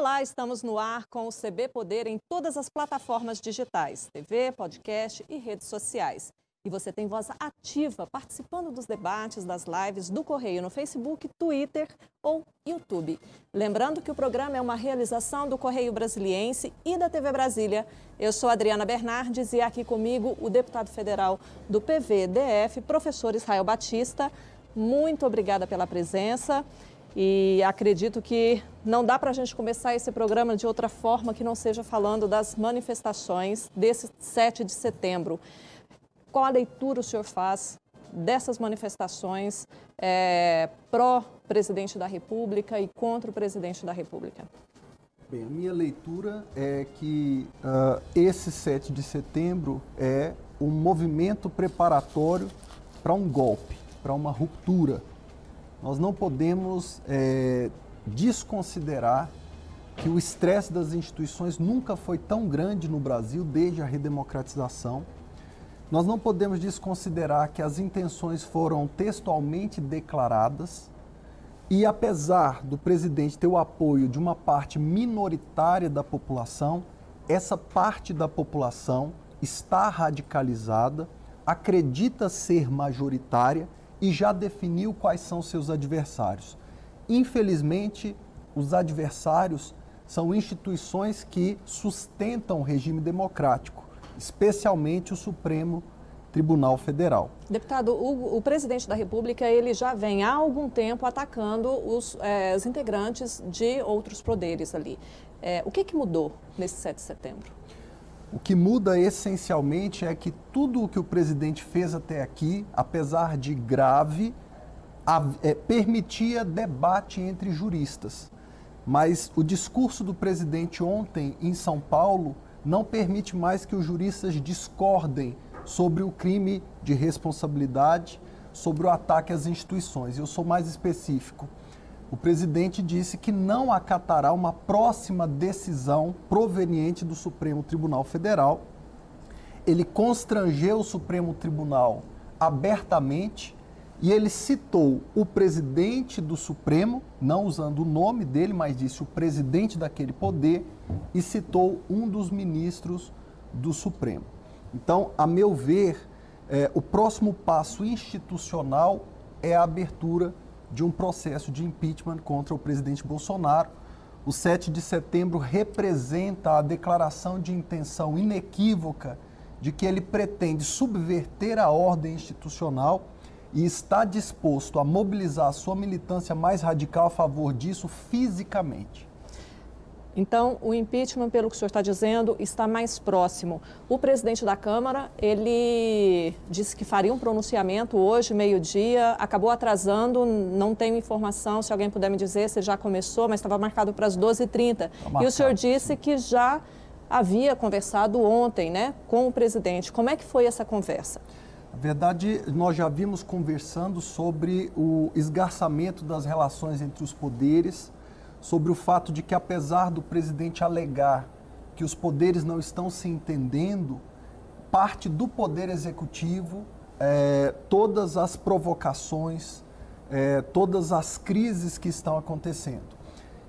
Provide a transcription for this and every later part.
Olá, estamos no ar com o CB Poder em todas as plataformas digitais, TV, podcast e redes sociais. E você tem voz ativa participando dos debates, das lives do Correio no Facebook, Twitter ou YouTube. Lembrando que o programa é uma realização do Correio Brasiliense e da TV Brasília. Eu sou Adriana Bernardes e aqui comigo o deputado federal do PVDF, professor Israel Batista. Muito obrigada pela presença. E acredito que não dá para a gente começar esse programa de outra forma que não seja falando das manifestações desse 7 de setembro. Qual a leitura o senhor faz dessas manifestações é, pró-presidente da República e contra o presidente da República? Bem, a minha leitura é que uh, esse 7 de setembro é um movimento preparatório para um golpe, para uma ruptura nós não podemos é, desconsiderar que o estresse das instituições nunca foi tão grande no Brasil desde a redemocratização. Nós não podemos desconsiderar que as intenções foram textualmente declaradas e, apesar do presidente ter o apoio de uma parte minoritária da população, essa parte da população está radicalizada, acredita ser majoritária e já definiu quais são seus adversários. Infelizmente, os adversários são instituições que sustentam o regime democrático, especialmente o Supremo Tribunal Federal. Deputado, o, o, presidente da República ele já vem há algum tempo atacando os, é, os integrantes de outros poderes ali. É, o que, que mudou nesse 7 de setembro? O que muda essencialmente é que tudo o que o presidente fez até aqui, apesar de grave, é, permitia debate entre juristas. Mas o discurso do presidente ontem em São Paulo não permite mais que os juristas discordem sobre o crime de responsabilidade, sobre o ataque às instituições. Eu sou mais específico o presidente disse que não acatará uma próxima decisão proveniente do Supremo Tribunal Federal. Ele constrangeu o Supremo Tribunal abertamente e ele citou o presidente do Supremo, não usando o nome dele, mas disse o presidente daquele poder, e citou um dos ministros do Supremo. Então, a meu ver, é, o próximo passo institucional é a abertura de um processo de impeachment contra o presidente Bolsonaro. O 7 de setembro representa a declaração de intenção inequívoca de que ele pretende subverter a ordem institucional e está disposto a mobilizar a sua militância mais radical a favor disso fisicamente. Então, o impeachment, pelo que o senhor está dizendo, está mais próximo. O presidente da Câmara, ele disse que faria um pronunciamento hoje, meio-dia, acabou atrasando, não tenho informação, se alguém puder me dizer se já começou, mas estava marcado para as 12h30. Tá e o senhor disse que já havia conversado ontem né, com o presidente. Como é que foi essa conversa? Na verdade, nós já vimos conversando sobre o esgarçamento das relações entre os poderes, sobre o fato de que, apesar do presidente alegar que os poderes não estão se entendendo, parte do poder executivo, é, todas as provocações, é, todas as crises que estão acontecendo.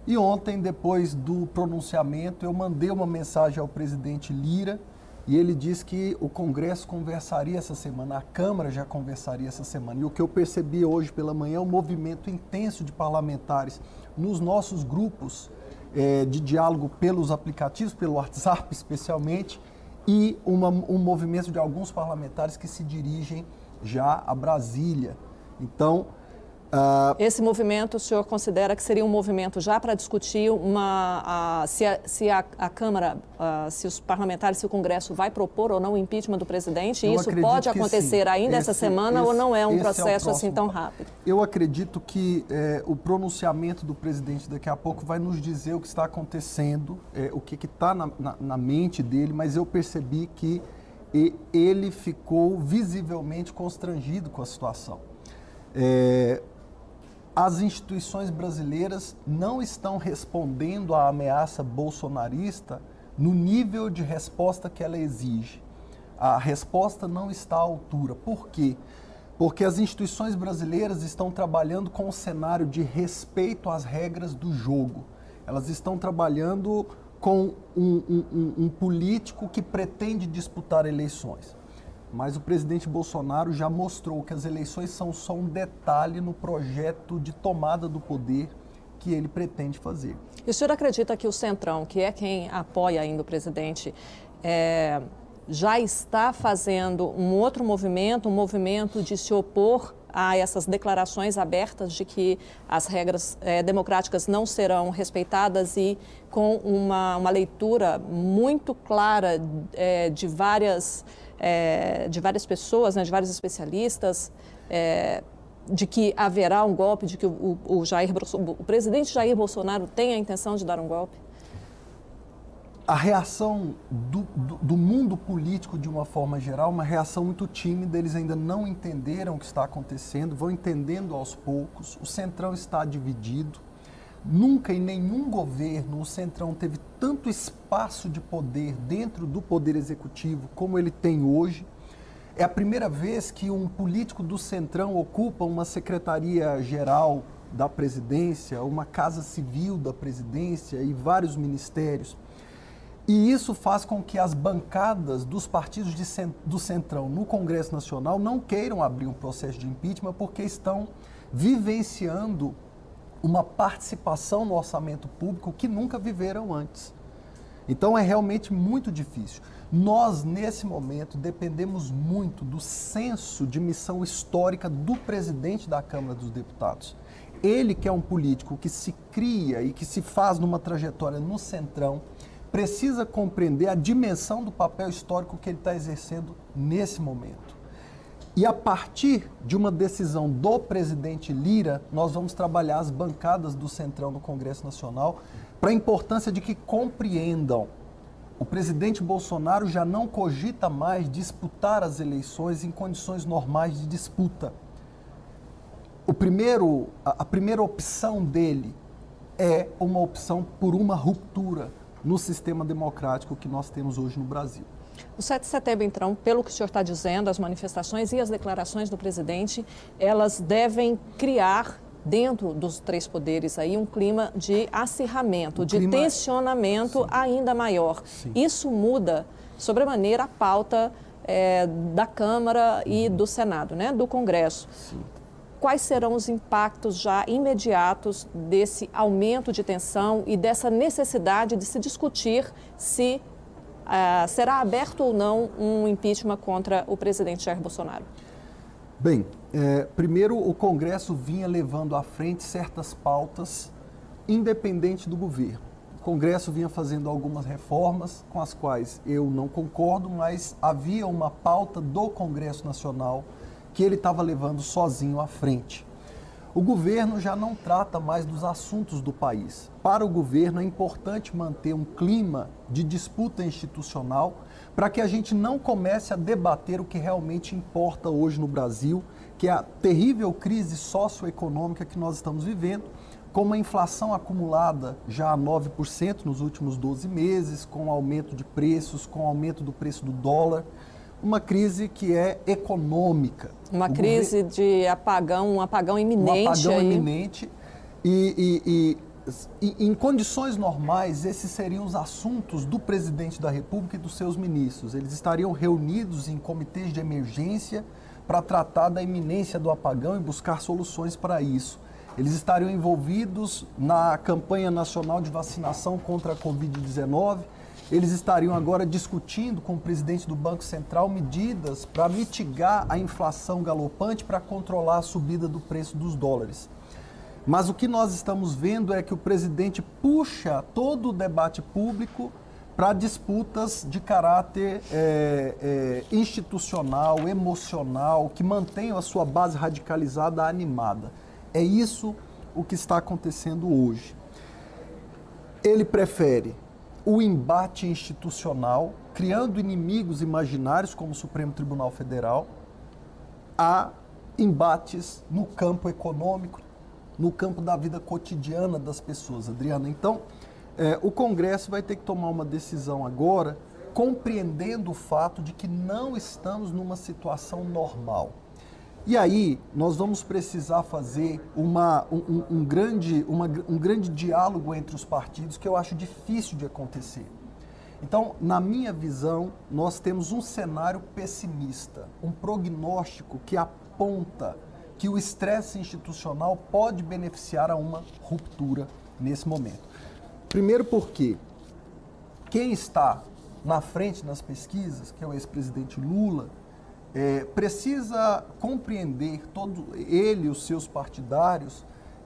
E ontem, depois do pronunciamento, eu mandei uma mensagem ao presidente Lira e ele disse que o Congresso conversaria essa semana, a Câmara já conversaria essa semana. E o que eu percebi hoje pela manhã é um movimento intenso de parlamentares nos nossos grupos é, de diálogo pelos aplicativos, pelo WhatsApp especialmente, e uma, um movimento de alguns parlamentares que se dirigem já a Brasília. Então, Uh, Esse movimento, o senhor considera que seria um movimento já para discutir uma, se, a, se a, a Câmara, uh, se os parlamentares, se o Congresso vai propor ou não o impeachment do presidente? Eu Isso pode acontecer ainda esse, essa semana esse, ou não é um processo é assim tão rápido? Eu acredito que é, o pronunciamento do presidente daqui a pouco vai nos dizer o que está acontecendo, é, o que está na, na, na mente dele, mas eu percebi que ele ficou visivelmente constrangido com a situação. É, as instituições brasileiras não estão respondendo à ameaça bolsonarista no nível de resposta que ela exige. A resposta não está à altura. Por quê? Porque as instituições brasileiras estão trabalhando com um cenário de respeito às regras do jogo. Elas estão trabalhando com um, um, um, político que pretende disputar eleições. Mas o presidente Bolsonaro já mostrou que as eleições são só um detalhe no projeto de tomada do poder que ele pretende fazer. E o senhor acredita que o Centrão, que é quem apoia ainda o presidente, é, já está fazendo um outro movimento, um movimento de se opor a essas declarações abertas de que as regras é, democráticas não serão respeitadas e com uma, uma leitura muito clara é, de, várias, é, de várias pessoas, né, de vários especialistas, de que haverá um golpe, de que o, o, Jair, o presidente Jair Bolsonaro tem a intenção de dar um golpe? a reação do, do, do, mundo político, de uma forma geral, uma reação muito tímida. Eles ainda não entenderam o que está acontecendo, vão entendendo aos poucos. O Centrão está dividido. Nunca em nenhum governo o Centrão teve tanto espaço de poder dentro do Poder Executivo como ele tem hoje. É a primeira vez que um político do Centrão ocupa uma secretaria-geral da presidência, uma casa civil da presidência e vários ministérios. E isso faz com que as bancadas dos partidos de, do Centrão no Congresso Nacional não queiram abrir um processo de impeachment porque estão vivenciando uma participação no orçamento público que nunca viveram antes. Então é realmente muito difícil. Nós, nesse momento, dependemos muito do senso de missão histórica do presidente da Câmara dos Deputados. Ele, que é um político que se cria e que se faz numa trajetória no Centrão, precisa compreender a dimensão do papel histórico que ele está exercendo nesse momento. E a partir de uma decisão do presidente Lira, nós vamos trabalhar as bancadas do Centrão no Congresso Nacional para a importância de que compreendam. O presidente Bolsonaro já não cogita mais disputar as eleições em condições normais de disputa. O primeiro, a, a primeira opção dele é uma opção por uma ruptura no sistema democrático que nós temos hoje no Brasil. O 7 de setembro, então, pelo que o senhor está dizendo, as manifestações e as declarações do presidente, elas devem criar dentro dos três poderes aí um clima de acirramento, de clima... tensionamento Sim. ainda maior. Sim. Isso muda sobremaneira a pauta é, da Câmara e do Senado, né, do Congresso. Sim quais serão os impactos já imediatos desse aumento de tensão e dessa necessidade de se discutir se uh, será aberto ou não um impeachment contra o presidente Jair Bolsonaro? Bem, é, primeiro o Congresso vinha levando à frente certas pautas independente do governo. O Congresso vinha fazendo algumas reformas com as quais eu não concordo, mas havia uma pauta do Congresso Nacional que ele estava levando sozinho à frente. O governo já não trata mais dos assuntos do país. Para o governo é importante manter um clima de disputa institucional para que a gente não comece a debater o que realmente importa hoje no Brasil, que é a terrível crise socioeconômica que nós estamos vivendo, com uma inflação acumulada já a 9% nos últimos 12 meses, com aumento de preços, com aumento do preço do dólar uma crise que é econômica. Uma o crise de apagão, um apagão iminente. Um apagão aí. iminente. E, e, e, e, em condições normais, esses seriam os assuntos do presidente da República e dos seus ministros. Eles estariam reunidos em comitês de emergência para tratar da iminência do apagão e buscar soluções para isso. Eles estariam envolvidos na campanha nacional de vacinação contra a Covid-19 eles estariam agora discutindo com o presidente do Banco Central medidas para mitigar a inflação galopante para controlar a subida do preço dos dólares. Mas o que nós estamos vendo é que o presidente puxa todo o debate público para disputas de caráter é, é, institucional, emocional, que mantenham a sua base radicalizada animada. É isso o que está acontecendo hoje. Ele prefere o embate institucional, criando inimigos imaginários como o Supremo Tribunal Federal, a embates no campo econômico, no campo da vida cotidiana das pessoas, Adriana. Então, é, o Congresso vai ter que tomar uma decisão agora, compreendendo o fato de que não estamos numa situação normal. E aí nós vamos precisar fazer uma, um, um, grande, uma, um grande diálogo entre os partidos que eu acho difícil de acontecer. Então, na minha visão, nós temos um cenário pessimista, um prognóstico que aponta que o estresse institucional pode beneficiar a uma ruptura nesse momento. Primeiro porque quem está na frente nas pesquisas, que é o ex-presidente Lula, é, precisa compreender, todo ele e os seus partidários,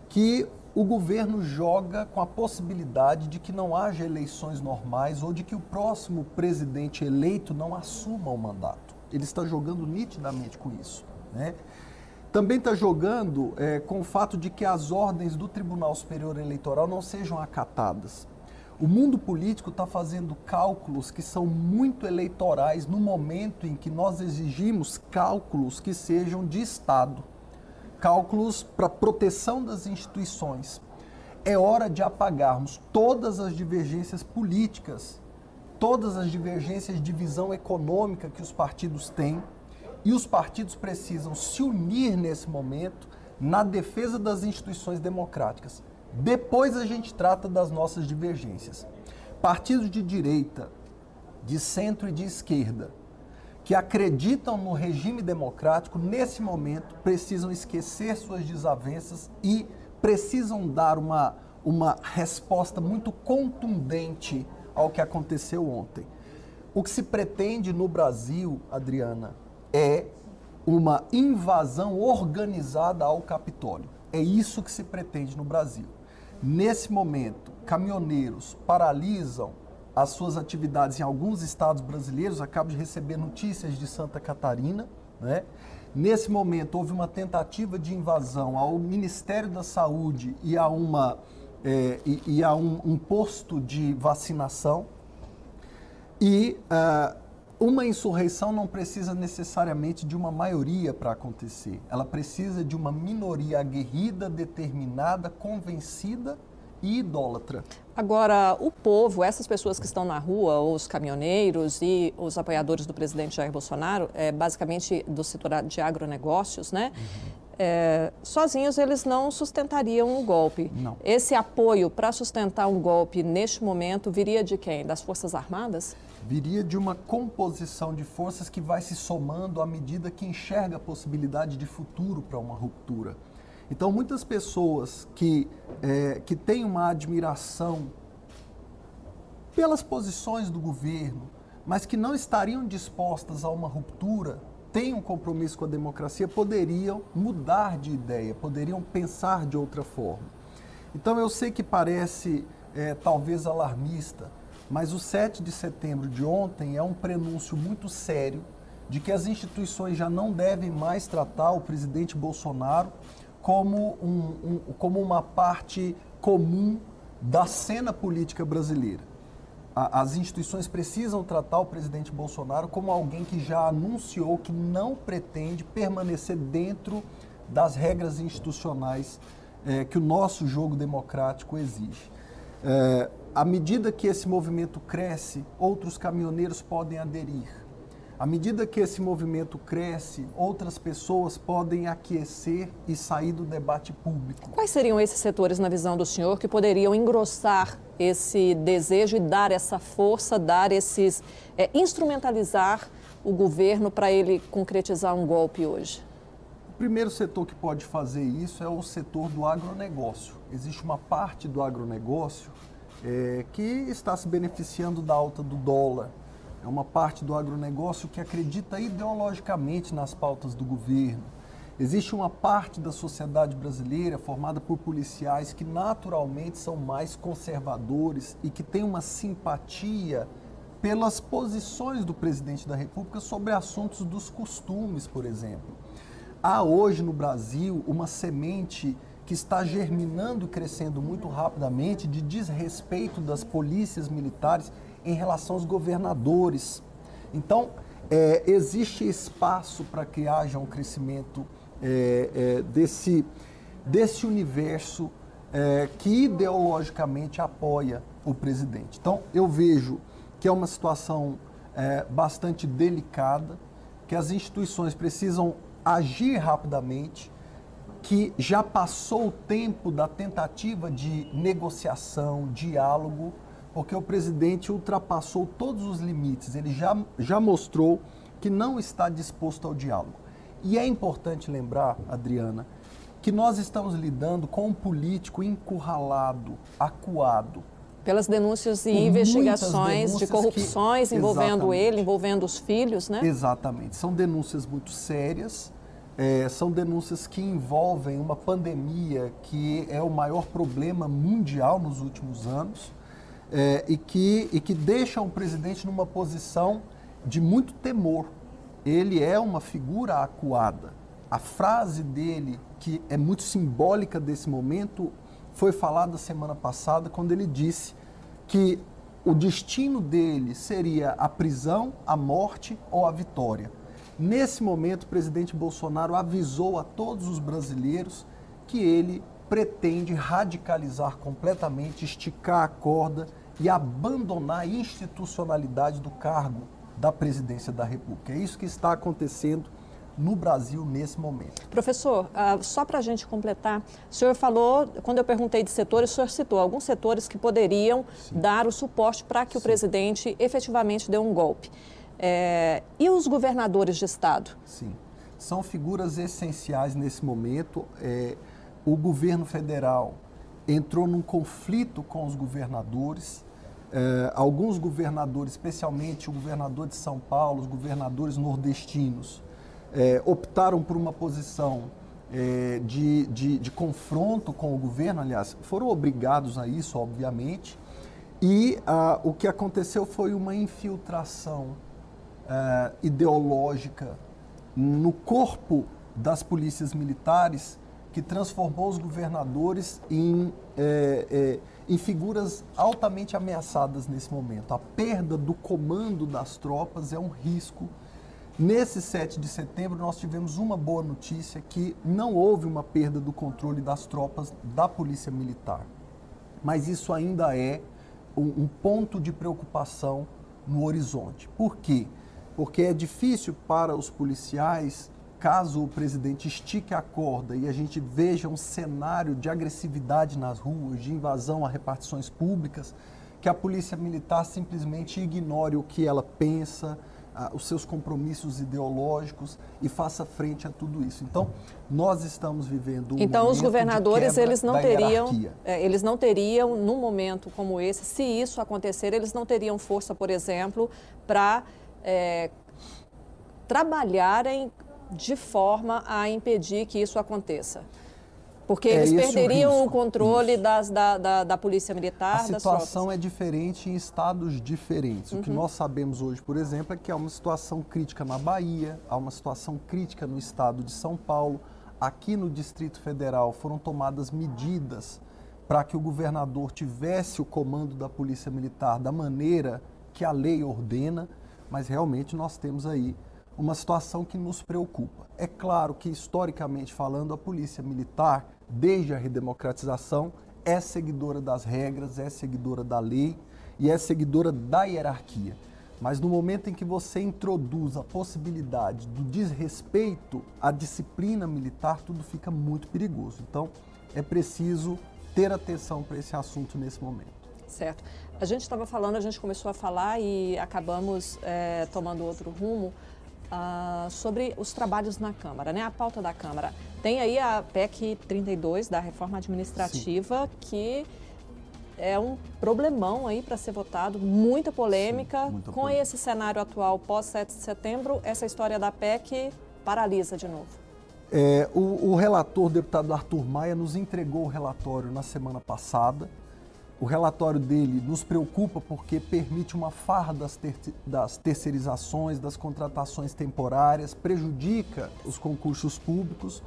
que o governo joga com a possibilidade de que não haja eleições normais ou de que o próximo presidente eleito não assuma o mandato. Ele está jogando nitidamente com isso. Né? Também está jogando é, com o fato de que as ordens do Tribunal Superior Eleitoral não sejam acatadas. O mundo político está fazendo cálculos que são muito eleitorais no momento em que nós exigimos cálculos que sejam de Estado, cálculos para proteção das instituições. É hora de apagarmos todas as divergências políticas, todas as divergências de visão econômica que os partidos têm, e os partidos precisam se unir nesse momento na defesa das instituições democráticas. Depois a gente trata das nossas divergências. Partidos de direita, de centro e de esquerda, que acreditam no regime democrático, nesse momento precisam esquecer suas desavenças e precisam dar uma, uma resposta muito contundente ao que aconteceu ontem. O que se pretende no Brasil, Adriana, é uma invasão organizada ao Capitólio. É isso que se pretende no Brasil. Nesse momento, caminhoneiros paralisam as suas atividades em alguns estados brasileiros. Acabo de receber notícias de Santa Catarina. Né? Nesse momento, houve uma tentativa de invasão ao Ministério da Saúde e a, uma, é, e, e, a um, um, posto de vacinação. E uh, uma insurreição não precisa necessariamente de uma maioria para acontecer. Ela precisa de uma minoria aguerrida, determinada, convencida e idólatra. Agora, o povo, essas pessoas que estão na rua, os caminhoneiros e os apoiadores do presidente Jair Bolsonaro, é, basicamente do setor de agronegócios, né? Uhum. É, sozinhos eles não sustentariam um golpe. Não. Esse apoio para sustentar um golpe neste momento viria de quem? Das Forças Armadas? Viria de uma composição de forças que vai se somando à medida que enxerga a possibilidade de futuro para uma ruptura. Então, muitas pessoas que, é, que têm uma admiração pelas posições do governo, mas que não estariam dispostas a uma ruptura, têm um compromisso com a democracia, poderiam mudar de ideia, poderiam pensar de outra forma. Então, eu sei que parece é, talvez alarmista, mas o 7 de setembro de ontem é um prenúncio muito sério de que as instituições já não devem mais tratar o presidente Bolsonaro como, um, um, como uma parte comum da cena política brasileira. A, as instituições precisam tratar o presidente Bolsonaro como alguém que já anunciou que não pretende permanecer dentro das regras institucionais é, que o nosso jogo democrático exige. É, à medida que esse movimento cresce, outros caminhoneiros podem aderir. À medida que esse movimento cresce, outras pessoas podem aquecer e sair do debate público. Quais seriam esses setores, na visão do senhor, que poderiam engrossar esse desejo e dar essa força, dar esses. É, instrumentalizar o governo para ele concretizar um golpe hoje? O primeiro setor que pode fazer isso é o setor do agronegócio. Existe uma parte do agronegócio é, que está se beneficiando da alta do dólar. É uma parte do agronegócio que acredita ideologicamente nas pautas do governo. Existe uma parte da sociedade brasileira formada por policiais que naturalmente são mais conservadores e que tem uma simpatia pelas posições do presidente da República sobre assuntos dos costumes, por exemplo. Há hoje no Brasil uma semente que está germinando e crescendo muito rapidamente de desrespeito das polícias militares em relação aos governadores. Então, é, existe espaço para que haja um crescimento é, é, desse, desse universo é, que ideologicamente apoia o presidente. Então, eu vejo que é uma situação é, bastante delicada, que as instituições precisam agir rapidamente, que já passou o tempo da tentativa de negociação, diálogo, porque o presidente ultrapassou todos os limites, ele já, já mostrou que não está disposto ao diálogo. E é importante lembrar, Adriana, que nós estamos lidando com um político encurralado, acuado. Pelas denúncias e investigações denúncias de corrupções que, envolvendo ele, envolvendo os filhos, né? Exatamente. São denúncias muito sérias, é, são denúncias que envolvem uma pandemia que é o maior problema mundial nos últimos anos é, e, que, e que deixam o presidente numa posição de muito temor. Ele é uma figura acuada. A frase dele, que é muito simbólica desse momento, foi falada semana passada quando ele disse que o destino dele seria a prisão, a morte ou a vitória. Nesse momento, o presidente Bolsonaro avisou a todos os brasileiros que ele pretende radicalizar completamente, esticar a corda e abandonar a institucionalidade do cargo da presidência da República. É isso que está acontecendo no Brasil nesse momento. Professor, uh, só para a gente completar, o senhor falou, quando eu perguntei de setores, o senhor citou alguns setores que poderiam Sim. dar o suporte para que Sim. o presidente efetivamente dê um golpe. É, e os governadores de estado? Sim, são figuras essenciais nesse momento. É, o governo federal entrou num conflito com os governadores eh, alguns governadores, especialmente o governador de São Paulo, os governadores nordestinos, eh, optaram por uma posição eh, de, de, de, confronto com o governo, aliás, foram obrigados a isso, obviamente, e ah, o que aconteceu foi uma infiltração ideológica no corpo das polícias militares que transformou os governadores em em figuras altamente ameaçadas nesse momento. A perda do comando das tropas é um risco. Nesse 7 de setembro, nós tivemos uma boa notícia que não houve uma perda do controle das tropas da Polícia Militar. Mas isso ainda é um, um ponto de preocupação no horizonte. Por quê? É difícil para os policiais caso o presidente estique a corda e a gente veja um cenário de agressividade nas ruas, de invasão a repartições públicas, que a polícia militar simplesmente ignore o que ela pensa, os seus compromissos ideológicos e faça frente a tudo isso. Então, nós estamos vivendo um Então, os governadores eles não teriam, é, eles não teriam num momento como esse, se isso acontecer, eles não teriam força, por exemplo, para é, trabalharem de forma a impedir que isso aconteça? Porque é eles perderiam o, o controle das, da, da, da, Polícia Militar. A situação é diferente em estados diferentes. Uhum. O que uhum. nós sabemos hoje, por exemplo, é que há uma situação crítica na Bahia, há uma situação crítica no estado de São Paulo. Aqui no Distrito Federal foram tomadas medidas para que o governador tivesse o comando da Polícia Militar da maneira que a lei ordena, mas realmente nós temos aí uma situação que nos preocupa. É claro que, historicamente falando, a polícia militar, desde a redemocratização, é seguidora das regras, é seguidora da lei e é seguidora da hierarquia. Mas no momento em que você introduz a possibilidade do desrespeito à disciplina militar, tudo fica muito perigoso. Então, é preciso ter atenção para esse assunto nesse momento. Certo. A gente estava falando, a gente começou a falar e acabamos é, tomando outro rumo uh, sobre os trabalhos na Câmara, né? A pauta da Câmara. Tem aí a PEC 32 da reforma administrativa Sim. que é um problemão aí para ser votado, muita polêmica. Sim, muita Com polêmica. esse cenário atual pós 7 de setembro, essa história da PEC paralisa de novo. É, o, o relator, o deputado Arthur Maia, nos entregou o relatório na semana passada. O relatório dele nos preocupa porque permite uma farra das, ter das terceirizações, das contratações temporárias, prejudica os concursos públicos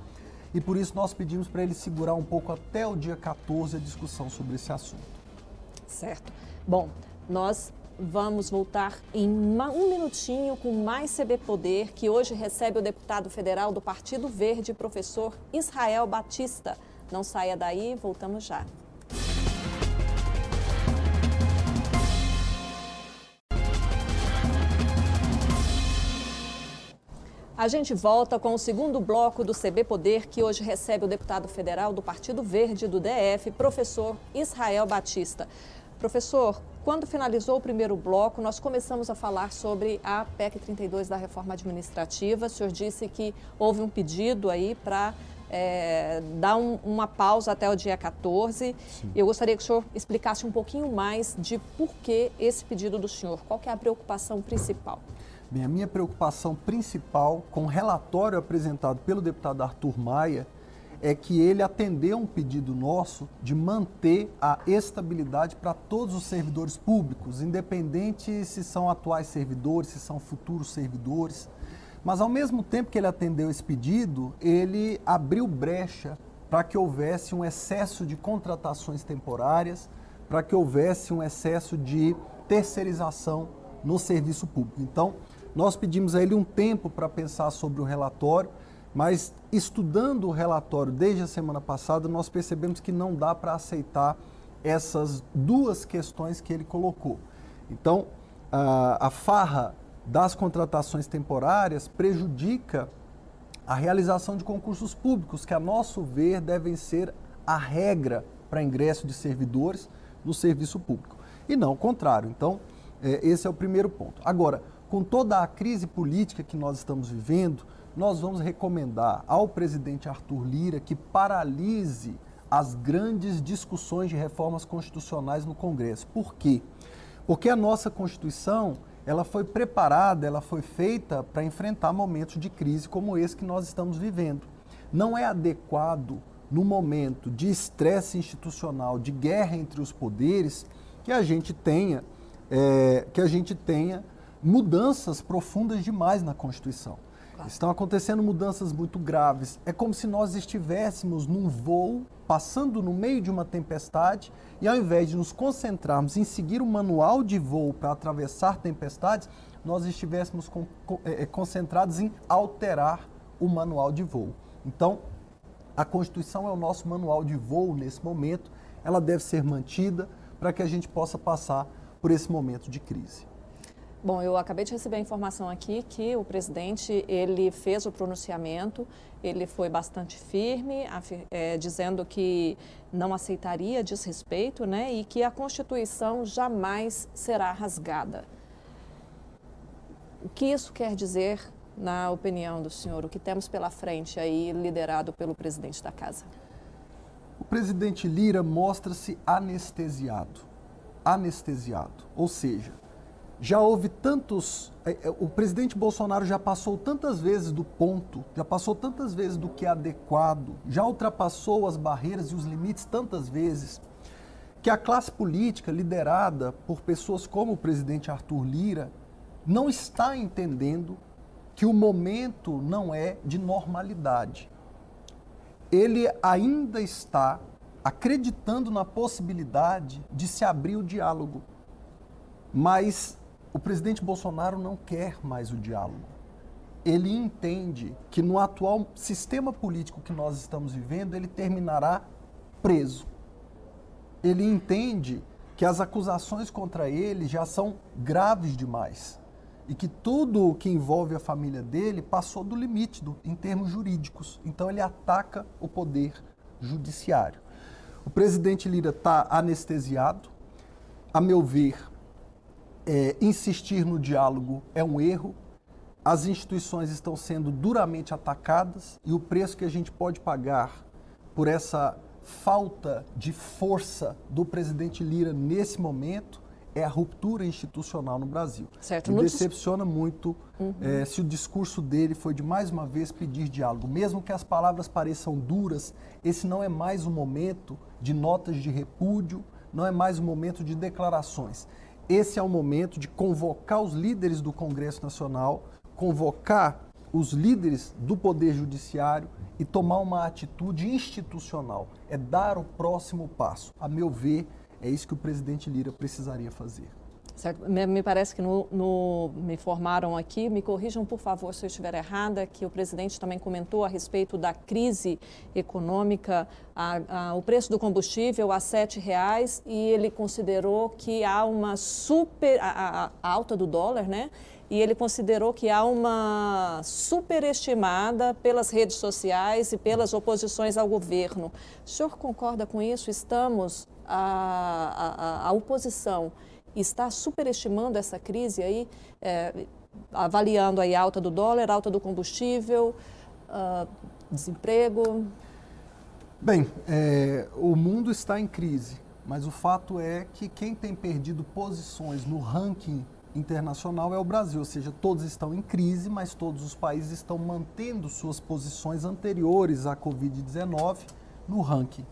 e por isso nós pedimos para ele segurar um pouco até o dia 14 a discussão sobre esse assunto. Certo. Bom, nós vamos voltar em um minutinho com mais CB Poder, que hoje recebe o deputado federal do Partido Verde, professor Israel Batista. Não saia daí, voltamos já. A gente volta com o segundo bloco do CB Poder, que hoje recebe o deputado federal do Partido Verde do DF, professor Israel Batista. Professor, quando finalizou o primeiro bloco, nós começamos a falar sobre a PEC 32 da reforma administrativa. O senhor disse que houve um pedido aí para é, dar um, uma pausa até o dia 14. Sim. Eu gostaria que o senhor explicasse um pouquinho mais de por que esse pedido do senhor. Qual é a preocupação principal? Bem, a minha preocupação principal com o relatório apresentado pelo deputado Arthur Maia é que ele atendeu um pedido nosso de manter a estabilidade para todos os servidores públicos, independente se são atuais servidores, se são futuros servidores. Mas ao mesmo tempo que ele atendeu esse pedido, ele abriu brecha para que houvesse um excesso de contratações temporárias, para que houvesse um excesso de terceirização no serviço público. Então, nós pedimos a ele um tempo para pensar sobre o relatório, mas estudando o relatório desde a semana passada, nós percebemos que não dá para aceitar essas duas questões que ele colocou. Então, a, farra das contratações temporárias prejudica a realização de concursos públicos, que, a nosso ver, devem ser a regra para ingresso de servidores no serviço público. E não o contrário. Então, é, esse é o primeiro ponto. Agora, com toda a crise política que nós estamos vivendo, nós vamos recomendar ao presidente Arthur Lira que paralise as grandes discussões de reformas constitucionais no Congresso. Por quê? Porque a nossa Constituição, ela foi preparada, ela foi feita para enfrentar momentos de crise como esse que nós estamos vivendo. Não é adequado no momento de estresse institucional, de guerra entre os poderes, que a gente tenha, é, que a gente tenha mudanças profundas demais na Constituição. Claro. Estão acontecendo mudanças muito graves. É como se nós estivéssemos num voo, passando no meio de uma tempestade, e ao invés de nos concentrarmos em seguir o manual de voo para atravessar tempestades, nós estivéssemos com, é, é, concentrados em alterar o manual de voo. Então, a Constituição é o nosso manual de voo nesse momento, ela deve ser mantida para que a gente possa passar por esse momento de crise. Bom, eu acabei de receber a informação aqui que o presidente ele fez o pronunciamento, ele foi bastante firme, é, dizendo que não aceitaria desrespeito, né, e que a Constituição jamais será rasgada. O que isso quer dizer, na opinião do senhor, o que temos pela frente aí, liderado pelo presidente da casa? O presidente Lira mostra-se anestesiado, anestesiado, ou seja, já houve tantos. É, é, o presidente Bolsonaro já passou tantas vezes do ponto, já passou tantas vezes do que é adequado, já ultrapassou as barreiras e os limites tantas vezes, que a classe política, liderada por pessoas como o presidente Arthur Lira, não está entendendo que o momento não é de normalidade. Ele ainda está acreditando na possibilidade de se abrir o diálogo. Mas o presidente Bolsonaro não quer mais o diálogo. Ele entende que no atual sistema político que nós estamos vivendo, ele terminará preso. Ele entende que as acusações contra ele já são graves demais e que tudo o que envolve a família dele passou do limite do, em termos jurídicos. Então ele ataca o poder judiciário. O presidente Lira está anestesiado. A meu ver, é, insistir no diálogo é um erro. As instituições estão sendo duramente atacadas e o preço que a gente pode pagar por essa falta de força do presidente Lira nesse momento é a ruptura institucional no Brasil. Certo. Me decepciona muito uhum. é, se o discurso dele foi de mais uma vez pedir diálogo. Mesmo que as palavras pareçam duras, esse não é mais um momento de notas de repúdio, não é mais um momento de declarações esse é o momento de convocar os líderes do Congresso Nacional, convocar os líderes do Poder Judiciário e tomar uma atitude institucional. É dar o próximo passo. A meu ver, é isso que o presidente Lira precisaria fazer. Certo. Me parece que no, no, me informaram aqui, me corrijam por favor se eu estiver errada, que o presidente também comentou a respeito da crise econômica, a, a, o preço do combustível a R$ reais e ele considerou que há uma super a, a, alta do dólar, né? e ele considerou que há uma superestimada pelas redes sociais e pelas oposições ao governo. O senhor concorda com isso? Estamos, a, a, a oposição está superestimando essa crise aí, é, avaliando aí alta do dólar, alta do combustível, uh, desemprego? Bem, é, o mundo está em crise, mas o fato é que quem tem perdido posições no ranking internacional é o Brasil, ou seja, todos estão em crise, mas todos os países estão mantendo suas posições anteriores à Covid-19 no ranking.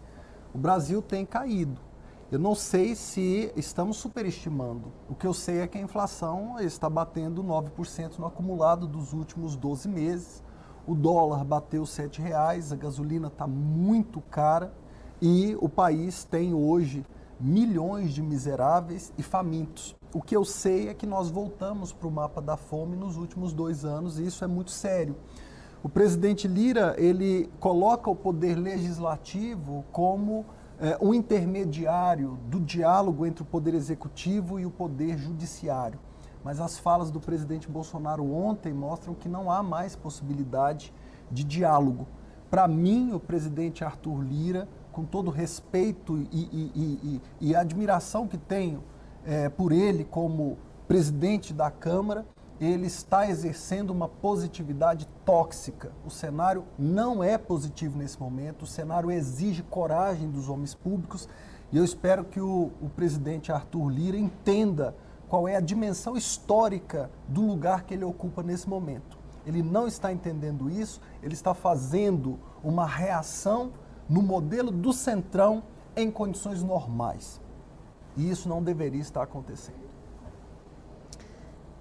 O Brasil tem caído. Eu não sei se estamos superestimando. O que eu sei é que a inflação está batendo 9% no acumulado dos últimos 12 meses. O dólar bateu R$ 7,00, a gasolina está muito cara e o país tem hoje milhões de miseráveis e famintos. O que eu sei é que nós voltamos para o mapa da fome nos últimos dois anos e isso é muito sério. O presidente Lira ele coloca o poder legislativo como é, um intermediário do diálogo entre o poder executivo e o poder judiciário. Mas as falas do presidente Bolsonaro ontem mostram que não há mais possibilidade de diálogo. Para mim, o presidente Arthur Lira com todo respeito e, e, e, e admiração que tenho é, por ele como presidente da Câmara, ele está exercendo uma positividade tóxica. O cenário não é positivo nesse momento, o cenário exige coragem dos homens públicos e eu espero que o, o presidente Arthur Lira entenda qual é a dimensão histórica do lugar que ele ocupa nesse momento. Ele não está entendendo isso, ele está fazendo uma reação no modelo do Centrão em condições normais. E isso não deveria estar acontecendo.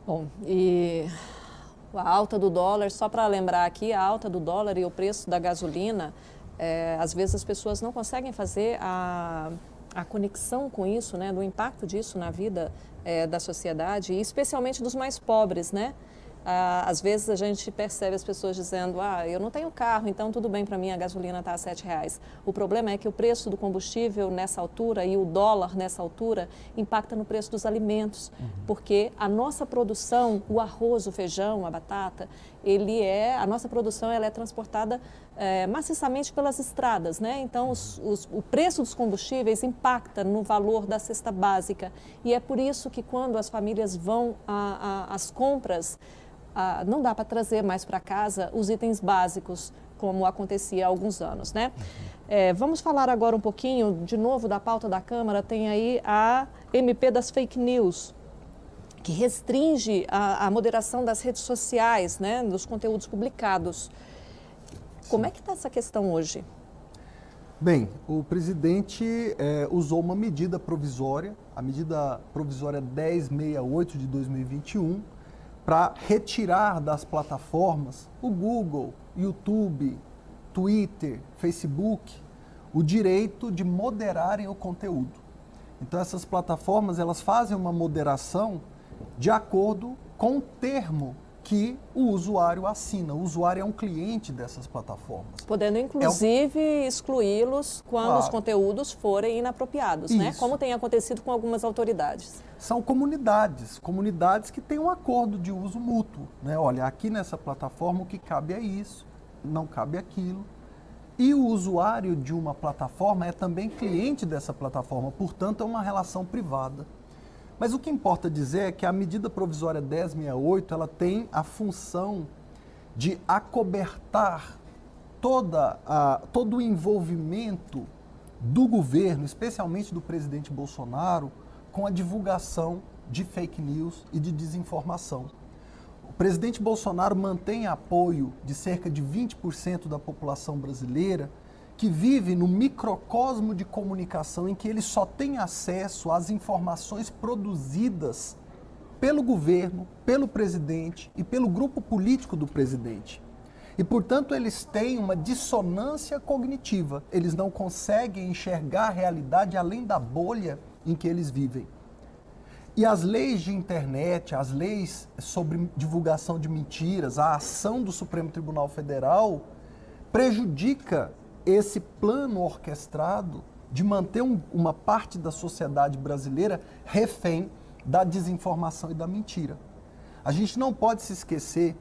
Bom, e a alta do dólar, só para lembrar aqui, a alta do dólar e o preço da gasolina, é, às vezes as pessoas não conseguem fazer a, a conexão com isso, né, do impacto disso na vida é, da sociedade, e especialmente dos mais pobres, né? Ah, às vezes a gente percebe as pessoas dizendo, ah, eu não tenho carro, então tudo bem para mim, a gasolina está a sete reais. O problema é que o preço do combustível nessa altura e o dólar nessa altura impacta no preço dos alimentos, uhum. porque a nossa produção, o arroz, o feijão, a batata, ele é, a nossa produção ela é transportada é, maciçamente pelas estradas, né? Então os, os, o preço dos combustíveis impacta no valor da cesta básica e é por isso que quando as famílias vão às compras ah, não dá para trazer mais para casa os itens básicos, como acontecia há alguns anos, né? É, vamos falar agora um pouquinho, de novo, da pauta da Câmara. Tem aí a MP das fake news, que restringe a, a moderação das redes sociais, né, dos conteúdos publicados. Como é que está essa questão hoje? Bem, o presidente é, usou uma medida provisória, a medida provisória 1068 de 2021, para retirar das plataformas, o Google, YouTube, Twitter, Facebook, o direito de moderarem o conteúdo. Então essas plataformas elas fazem uma moderação de acordo com o termo que o usuário assina. O usuário é um cliente dessas plataformas. Podendo, inclusive, é excluí-los quando claro. os conteúdos forem inapropriados, né? Isso. né? Como tem acontecido com algumas autoridades. São comunidades, comunidades que têm um acordo de uso mútuo. Né? Olha, aqui nessa plataforma o que cabe é isso, não cabe aquilo. E o usuário de uma plataforma é também cliente dessa plataforma, portanto, é uma relação privada. Mas o que importa dizer é que a medida provisória 1068 ela tem a função de acobertar toda a, todo o envolvimento do governo, especialmente do presidente Bolsonaro, com a divulgação de fake news e de desinformação. O presidente Bolsonaro mantém apoio de cerca de 20% da população brasileira que vive no microcosmo de comunicação em que ele só tem acesso às informações produzidas pelo governo, pelo presidente e pelo grupo político do presidente. E, portanto, eles têm uma dissonância cognitiva. Eles não conseguem enxergar a realidade além da bolha em que eles vivem. E as leis de internet, as leis sobre divulgação de mentiras, a ação do Supremo Tribunal Federal prejudica esse plano orquestrado de manter um, uma parte da sociedade brasileira refém da desinformação e da mentira. A gente não pode se esquecer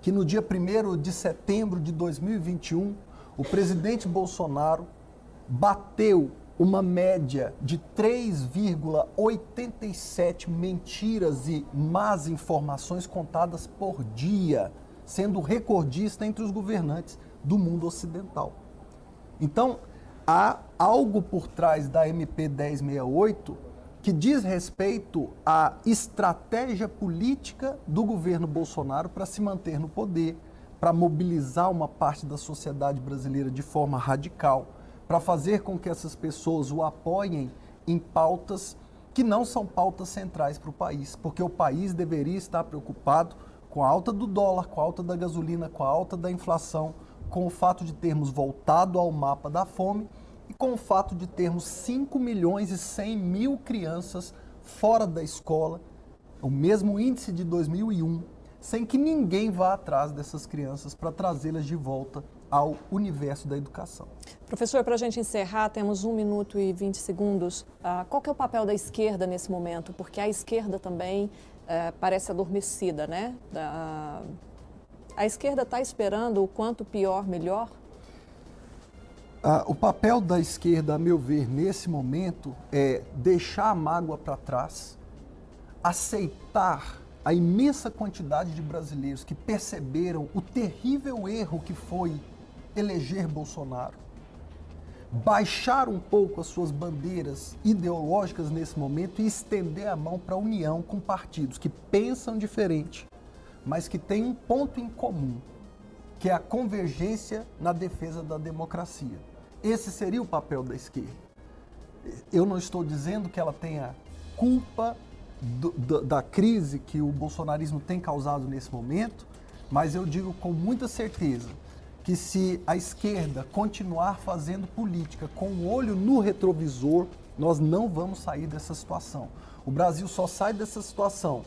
que no dia 1 de setembro de 2021, o presidente Bolsonaro bateu uma média de 3,87 mentiras e más informações contadas por dia, sendo recordista entre os governantes do mundo ocidental. Então, há algo por trás da MP 1068 que diz respeito à estratégia política do governo Bolsonaro para se manter no poder, para mobilizar uma parte da sociedade brasileira de forma radical, para fazer com que essas pessoas o apoiem em pautas que não são pautas centrais para o país, porque o país deveria estar preocupado com a alta do dólar, com a alta da gasolina, com a alta da inflação, com o fato de termos voltado ao mapa da fome e com o fato de termos 5 milhões e 100 mil crianças fora da escola, o mesmo índice de 2001, sem que ninguém vá atrás dessas crianças para trazê-las de volta ao universo da educação. Professor, para a gente encerrar, temos um minuto e 20 segundos. Ah, qual é o papel da esquerda nesse momento? Porque a esquerda também eh, parece adormecida, né? A esquerda está esperando o quanto pior, melhor? Ah, o papel da esquerda, a meu ver, nesse momento, é deixar a mágoa para trás, aceitar a imensa quantidade de brasileiros que perceberam o terrível erro que foi eleger Bolsonaro, baixar um pouco as suas bandeiras ideológicas nesse momento e estender a mão para a união com partidos que pensam diferente, mas que têm um ponto em comum, que é a convergência na defesa da democracia. Esse seria o papel da esquerda. Eu não estou dizendo que ela tenha culpa do, do, da crise que o bolsonarismo tem causado nesse momento, mas eu digo com muita certeza que se a esquerda continuar fazendo política com o olho no retrovisor, nós não vamos sair dessa situação. O Brasil só sai dessa situação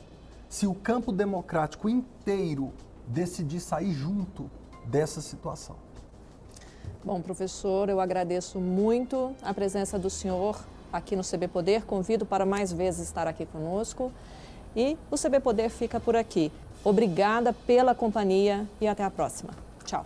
se o campo democrático inteiro decidir sair junto dessa situação. Bom, professor, eu agradeço muito a presença do senhor aqui no CB Poder. Convido para mais vezes estar aqui conosco. E o CB Poder fica por aqui. Obrigada pela companhia e até a próxima. Tchau.